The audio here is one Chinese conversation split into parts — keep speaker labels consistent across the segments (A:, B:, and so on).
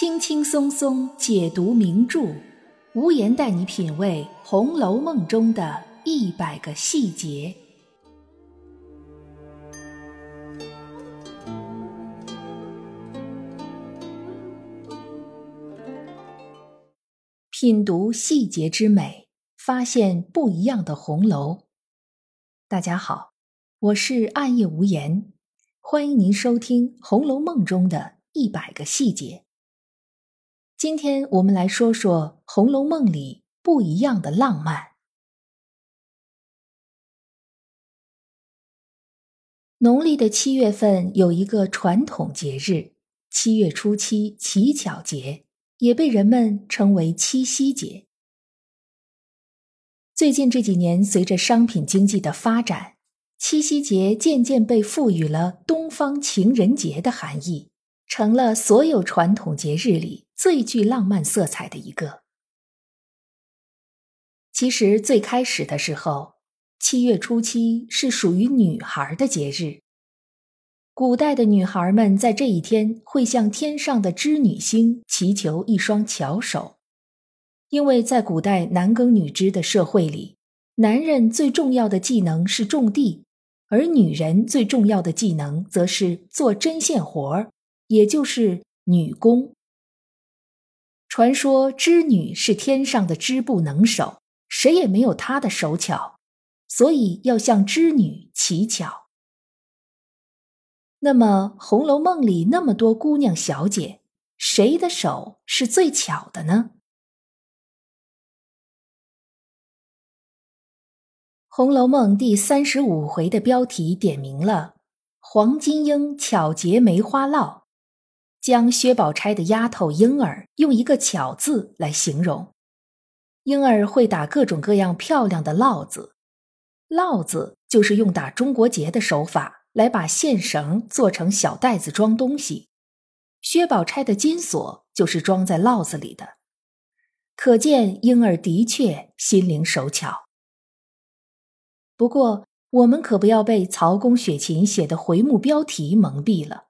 A: 轻轻松松解读名著，无言带你品味《红楼梦》中的一百个细节。品读细节之美，发现不一样的红楼。大家好，我是暗夜无言，欢迎您收听《红楼梦》中的一百个细节。今天我们来说说《红楼梦》里不一样的浪漫。农历的七月份有一个传统节日——七月初七乞巧节，也被人们称为七夕节。最近这几年，随着商品经济的发展，七夕节渐渐被赋予了“东方情人节”的含义。成了所有传统节日里最具浪漫色彩的一个。其实最开始的时候，七月初七是属于女孩的节日。古代的女孩们在这一天会向天上的织女星祈求一双巧手，因为在古代男耕女织的社会里，男人最重要的技能是种地，而女人最重要的技能则是做针线活儿。也就是女工。传说织女是天上的织布能手，谁也没有她的手巧，所以要向织女乞巧。那么《红楼梦》里那么多姑娘小姐，谁的手是最巧的呢？《红楼梦》第三十五回的标题点明了“黄金英巧结梅花烙”。将薛宝钗的丫头莺儿用一个“巧”字来形容，莺儿会打各种各样漂亮的烙子，烙子就是用打中国结的手法来把线绳做成小袋子装东西。薛宝钗的金锁就是装在烙子里的，可见莺儿的确心灵手巧。不过，我们可不要被曹公雪芹写的回目标题蒙蔽了，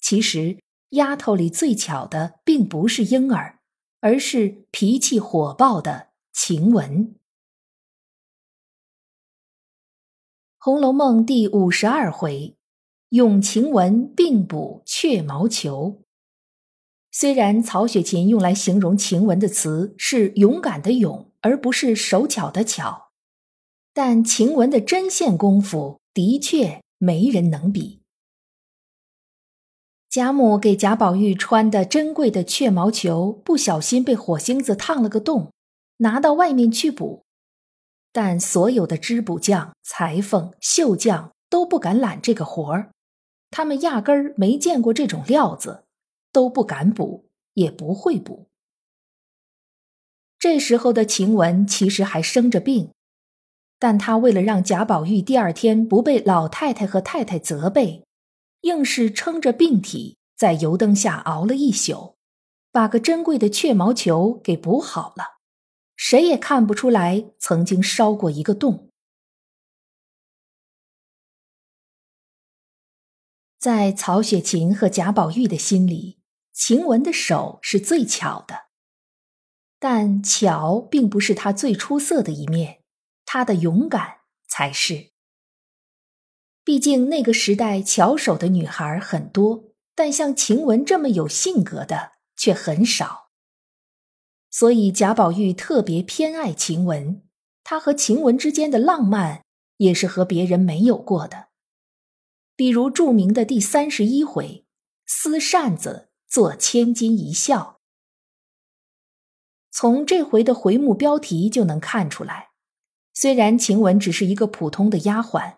A: 其实。丫头里最巧的，并不是莺儿，而是脾气火爆的晴雯。《红楼梦》第五十二回，咏晴雯并补雀毛球。虽然曹雪芹用来形容晴雯的词是勇敢的勇，而不是手巧的巧，但晴雯的针线功夫的确没人能比。贾母给贾宝玉穿的珍贵的雀毛球，不小心被火星子烫了个洞，拿到外面去补。但所有的织补匠、裁缝、绣匠都不敢揽这个活儿，他们压根儿没见过这种料子，都不敢补，也不会补。这时候的晴雯其实还生着病，但她为了让贾宝玉第二天不被老太太和太太责备。硬是撑着病体，在油灯下熬了一宿，把个珍贵的雀毛球给补好了，谁也看不出来曾经烧过一个洞。在曹雪芹和贾宝玉的心里，晴雯的手是最巧的，但巧并不是她最出色的一面，她的勇敢才是。毕竟那个时代巧手的女孩很多，但像晴雯这么有性格的却很少。所以贾宝玉特别偏爱晴雯，他和晴雯之间的浪漫也是和别人没有过的。比如著名的第三十一回，撕扇子做千金一笑。从这回的回目标题就能看出来，虽然晴雯只是一个普通的丫鬟。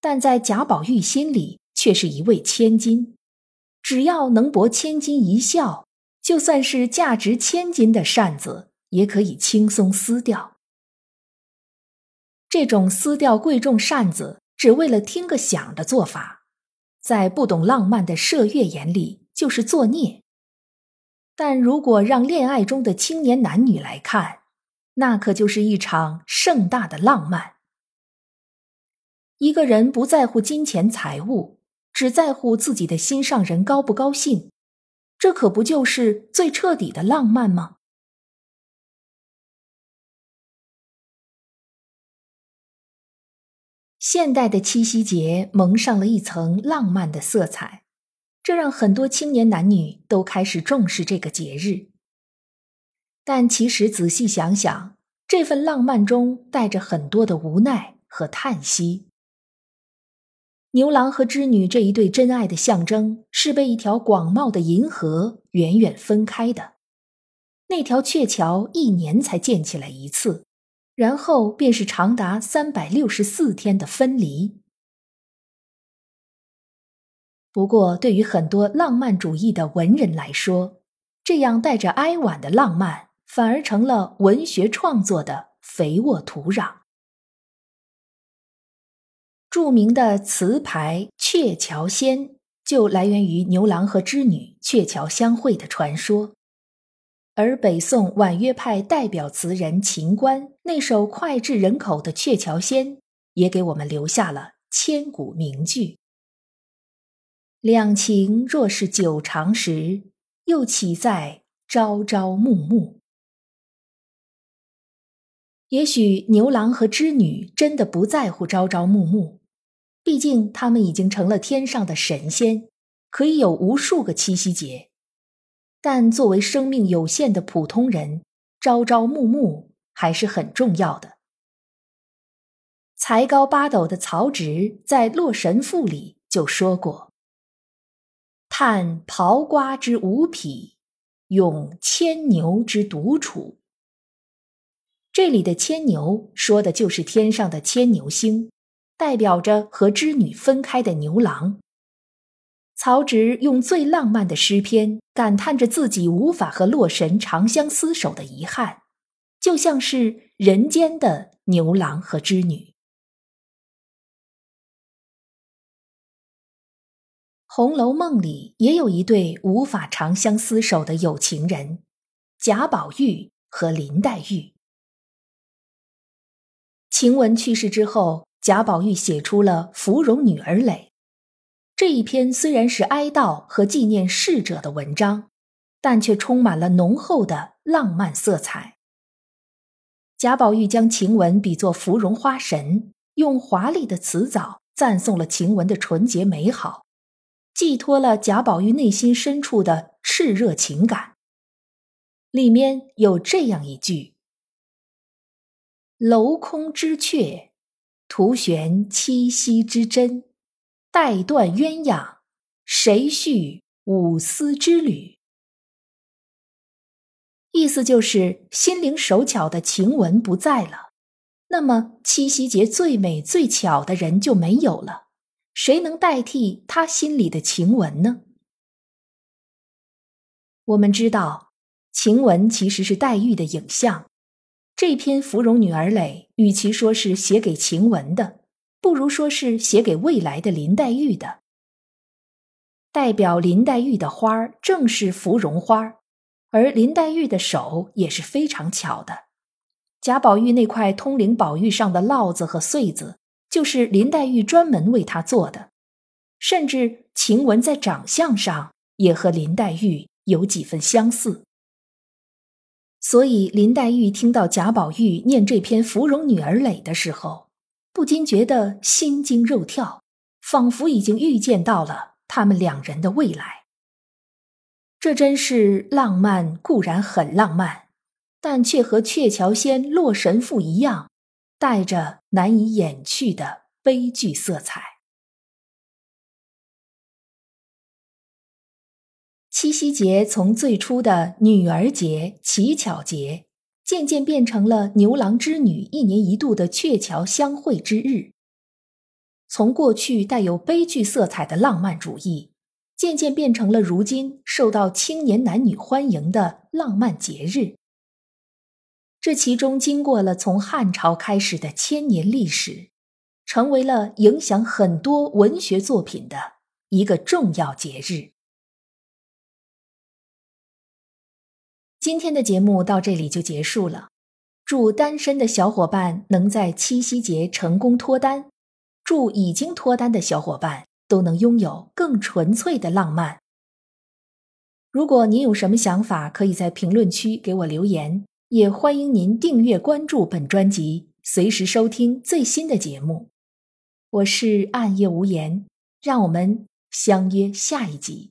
A: 但在贾宝玉心里却是一位千金，只要能博千金一笑，就算是价值千金的扇子也可以轻松撕掉。这种撕掉贵重扇子只为了听个响的做法，在不懂浪漫的麝月眼里就是作孽。但如果让恋爱中的青年男女来看，那可就是一场盛大的浪漫。一个人不在乎金钱财物，只在乎自己的心上人高不高兴，这可不就是最彻底的浪漫吗？现代的七夕节蒙上了一层浪漫的色彩，这让很多青年男女都开始重视这个节日。但其实仔细想想，这份浪漫中带着很多的无奈和叹息。牛郎和织女这一对真爱的象征，是被一条广袤的银河远远分开的。那条鹊桥一年才建起来一次。然后便是长达三百六十四天的分离。不过，对于很多浪漫主义的文人来说，这样带着哀婉的浪漫，反而成了文学创作的肥沃土壤。著名的词牌《鹊桥仙》就来源于牛郎和织女鹊桥相会的传说。而北宋婉约派代表词人秦观那首脍炙人口的《鹊桥仙》，也给我们留下了千古名句：“两情若是久长时，又岂在朝朝暮暮。”也许牛郎和织女真的不在乎朝朝暮暮，毕竟他们已经成了天上的神仙，可以有无数个七夕节。但作为生命有限的普通人，朝朝暮暮还是很重要的。才高八斗的曹植在《洛神赋》里就说过：“叹刨瓜之无匹，咏牵牛之独处。”这里的牵牛说的就是天上的牵牛星，代表着和织女分开的牛郎。曹植用最浪漫的诗篇感叹着自己无法和洛神长相厮守的遗憾，就像是人间的牛郎和织女。《红楼梦》里也有一对无法长相厮守的有情人，贾宝玉和林黛玉。晴雯去世之后，贾宝玉写出了《芙蓉女儿诔》。这一篇虽然是哀悼和纪念逝者的文章，但却充满了浓厚的浪漫色彩。贾宝玉将晴雯比作芙蓉花神，用华丽的词藻赞颂了晴雯的纯洁美好，寄托了贾宝玉内心深处的炽热情感。里面有这样一句：“镂空之阙，图悬七夕之真。”待断鸳鸯，谁续五丝之旅？意思就是心灵手巧的晴雯不在了，那么七夕节最美最巧的人就没有了。谁能代替他心里的晴雯呢？我们知道，晴雯其实是黛玉的影像。这篇《芙蓉女儿诔》与其说是写给晴雯的。不如说是写给未来的林黛玉的。代表林黛玉的花儿正是芙蓉花，而林黛玉的手也是非常巧的。贾宝玉那块通灵宝玉上的烙子和穗子，就是林黛玉专门为他做的。甚至晴雯在长相上也和林黛玉有几分相似。所以林黛玉听到贾宝玉念这篇《芙蓉女儿诔》的时候，不禁觉得心惊肉跳，仿佛已经预见到了他们两人的未来。这真是浪漫，固然很浪漫，但却和《鹊桥仙》《洛神赋》一样，带着难以掩去的悲剧色彩。七夕节从最初的女儿节、乞巧节。渐渐变成了牛郎织女一年一度的鹊桥相会之日。从过去带有悲剧色彩的浪漫主义，渐渐变成了如今受到青年男女欢迎的浪漫节日。这其中经过了从汉朝开始的千年历史，成为了影响很多文学作品的一个重要节日。今天的节目到这里就结束了，祝单身的小伙伴能在七夕节成功脱单，祝已经脱单的小伙伴都能拥有更纯粹的浪漫。如果您有什么想法，可以在评论区给我留言，也欢迎您订阅关注本专辑，随时收听最新的节目。我是暗夜无言，让我们相约下一集。